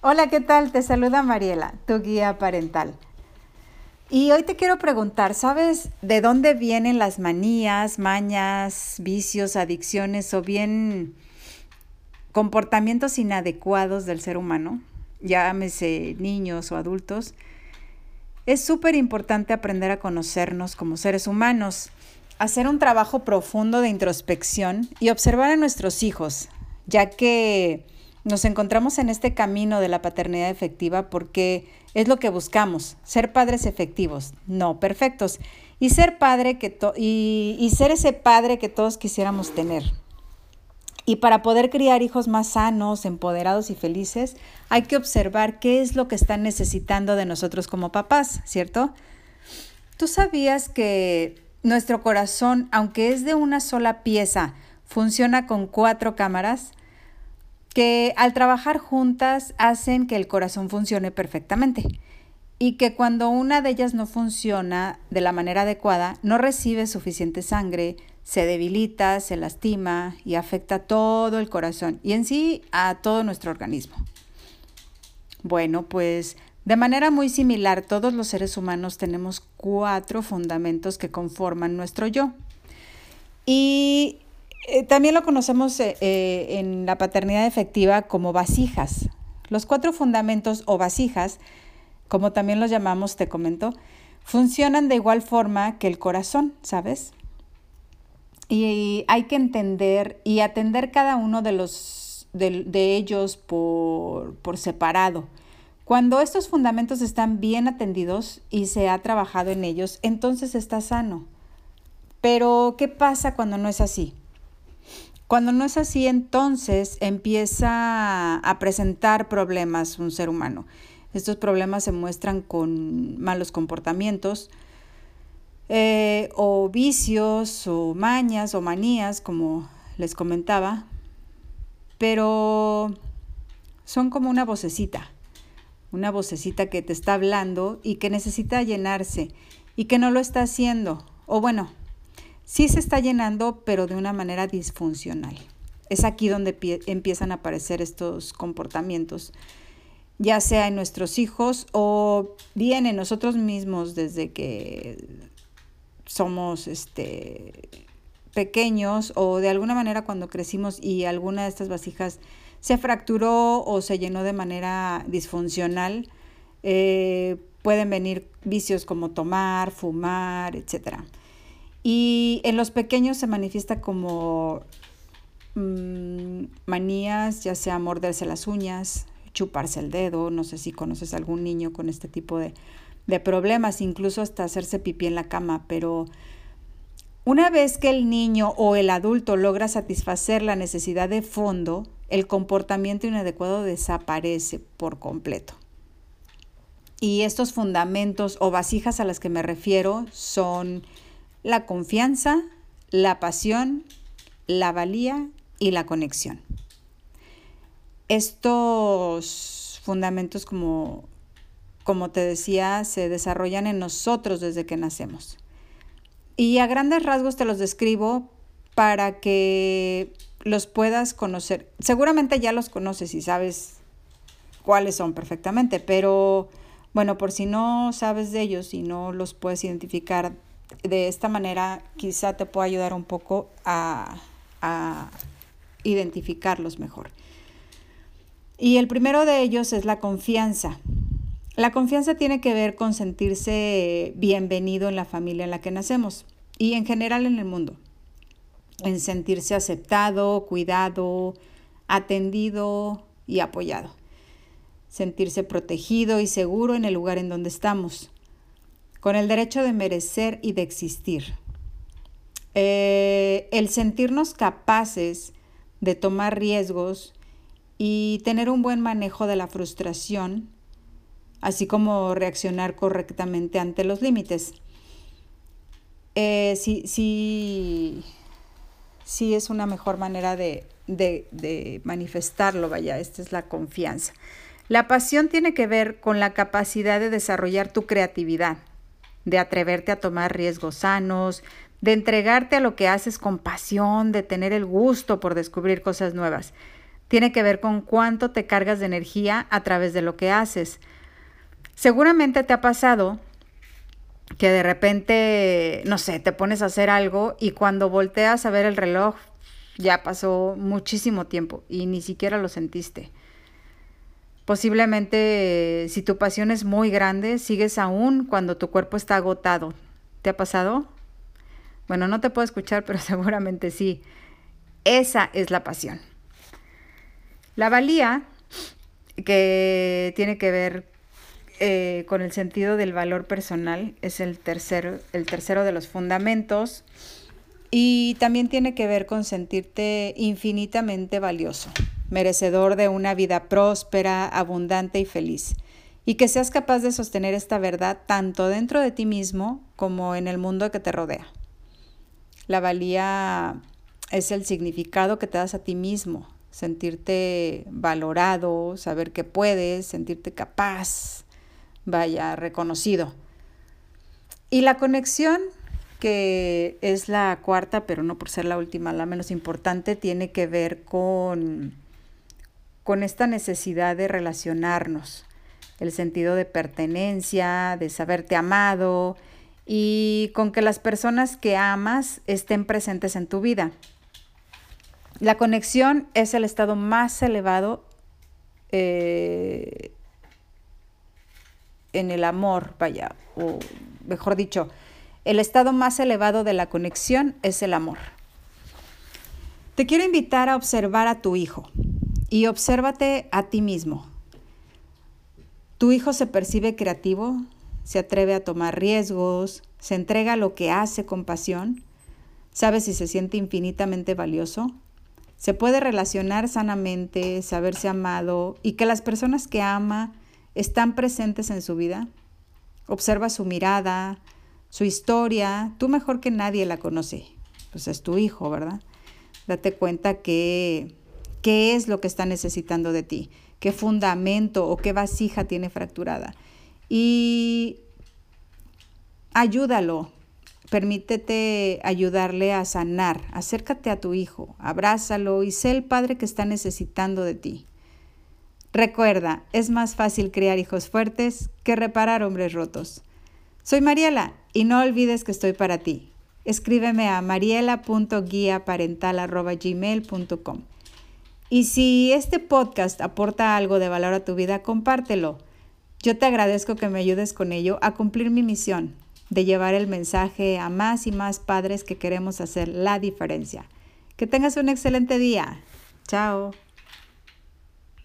Hola, ¿qué tal? Te saluda Mariela, tu guía parental. Y hoy te quiero preguntar, ¿sabes de dónde vienen las manías, mañas, vicios, adicciones o bien comportamientos inadecuados del ser humano? Llámese niños o adultos. Es súper importante aprender a conocernos como seres humanos, hacer un trabajo profundo de introspección y observar a nuestros hijos, ya que nos encontramos en este camino de la paternidad efectiva porque es lo que buscamos, ser padres efectivos, no perfectos, y ser padre que y, y ser ese padre que todos quisiéramos tener. Y para poder criar hijos más sanos, empoderados y felices, hay que observar qué es lo que están necesitando de nosotros como papás, ¿cierto? ¿Tú sabías que nuestro corazón, aunque es de una sola pieza, funciona con cuatro cámaras? que al trabajar juntas hacen que el corazón funcione perfectamente y que cuando una de ellas no funciona de la manera adecuada, no recibe suficiente sangre, se debilita, se lastima y afecta todo el corazón y en sí a todo nuestro organismo. Bueno, pues de manera muy similar, todos los seres humanos tenemos cuatro fundamentos que conforman nuestro yo. Y eh, también lo conocemos eh, eh, en la paternidad efectiva como vasijas. Los cuatro fundamentos o vasijas, como también los llamamos, te comento, funcionan de igual forma que el corazón, ¿sabes? Y hay que entender y atender cada uno de, los, de, ellos por, por separado. Cuando estos fundamentos están bien atendidos y se ha trabajado en ellos, entonces está sano. Pero, ¿qué pasa cuando no es así? Cuando no es así, entonces empieza a presentar problemas un ser humano. Estos problemas se muestran con malos comportamientos eh, o vicios o mañas o manías, como les comentaba, pero son como una vocecita, una vocecita que te está hablando y que necesita llenarse y que no lo está haciendo. O bueno, sí se está llenando, pero de una manera disfuncional. Es aquí donde empiezan a aparecer estos comportamientos, ya sea en nuestros hijos o bien en nosotros mismos desde que somos este, pequeños o de alguna manera cuando crecimos y alguna de estas vasijas se fracturó o se llenó de manera disfuncional, eh, pueden venir vicios como tomar, fumar, etcétera. Y en los pequeños se manifiesta como mm, manías, ya sea morderse las uñas, chuparse el dedo, no sé si conoces algún niño con este tipo de, de problemas, incluso hasta hacerse pipí en la cama, pero una vez que el niño o el adulto logra satisfacer la necesidad de fondo, el comportamiento inadecuado desaparece por completo. Y estos fundamentos o vasijas a las que me refiero son la confianza, la pasión, la valía y la conexión. Estos fundamentos, como, como te decía, se desarrollan en nosotros desde que nacemos. Y a grandes rasgos te los describo para que los puedas conocer. Seguramente ya los conoces y sabes cuáles son perfectamente, pero bueno, por si no sabes de ellos y no los puedes identificar de esta manera quizá te pueda ayudar un poco a, identificarlos mejor. Y el primero de ellos es la confianza. La confianza tiene que ver con sentirse bienvenido en la familia en la que nacemos y en general en el mundo. En sentirse aceptado, cuidado, atendido y apoyado. Sentirse protegido y seguro en el lugar en donde estamos con el derecho de merecer y de existir. Eh, el sentirnos capaces de tomar riesgos y tener un buen manejo de la frustración, así como reaccionar correctamente ante los límites. Eh, sí, sí, sí es una mejor manera de, de manifestarlo, vaya, esta es la confianza. La pasión tiene que ver con la capacidad de desarrollar tu creatividad, de atreverte a tomar riesgos sanos, de entregarte a lo que haces con pasión, de tener el gusto por descubrir cosas nuevas. Tiene que ver con cuánto te cargas de energía a través de lo que haces. Seguramente te ha pasado que de repente, no sé, te pones a hacer algo y cuando volteas a ver el reloj, ya pasó muchísimo tiempo y ni siquiera lo sentiste. Posiblemente si tu pasión es muy grande, sigues aún cuando tu cuerpo está agotado. ¿Te ha pasado? Bueno, no te puedo escuchar, pero seguramente sí. Esa es la pasión. La valía, que tiene que ver eh, con el sentido del valor personal, es el tercero, el tercero de los fundamentos y también tiene que ver con sentirte infinitamente valioso, merecedor de una vida próspera, abundante y feliz. Y que seas capaz de sostener esta verdad tanto dentro de ti mismo como en el mundo que te rodea. La valía es el significado que te das a ti mismo, sentirte valorado, saber que puedes, sentirte capaz, vaya, reconocido. Y la conexión que es la cuarta, pero no por ser la última, la menos importante, tiene que ver con, con esta necesidad de relacionarnos, el sentido de pertenencia, de saberte amado y con que las personas que amas estén presentes en tu vida. La conexión es el estado más elevado eh, en el amor, vaya, o mejor dicho, el estado más elevado de la conexión es el amor. Te quiero invitar a observar a tu hijo y obsérvate a ti mismo. ¿Tu hijo se percibe creativo? ¿Se atreve a tomar riesgos? ¿Se entrega a lo que hace con pasión? ¿Sabe si se siente infinitamente valioso? ¿Se puede relacionar sanamente, saberse amado y que las personas que ama están presentes en su vida? Observa su mirada, su historia, tú mejor que nadie la conoce, pues es tu hijo, ¿verdad? Date cuenta que qué es lo que está necesitando de ti, qué fundamento o qué vasija tiene fracturada. Y ayúdalo, permítete ayudarle a sanar, acércate a tu hijo, abrázalo y sé el padre que está necesitando de ti. Recuerda, es más fácil criar hijos fuertes que reparar hombres rotos. Soy Mariela y no olvides que estoy para ti. Escríbeme a mariela.guiaparental.gmail.com Y si este podcast aporta algo de valor a tu vida, compártelo. Yo te agradezco que me ayudes con ello a cumplir mi misión de llevar el mensaje a más y más padres que queremos hacer la diferencia. Que tengas un excelente día. Chao.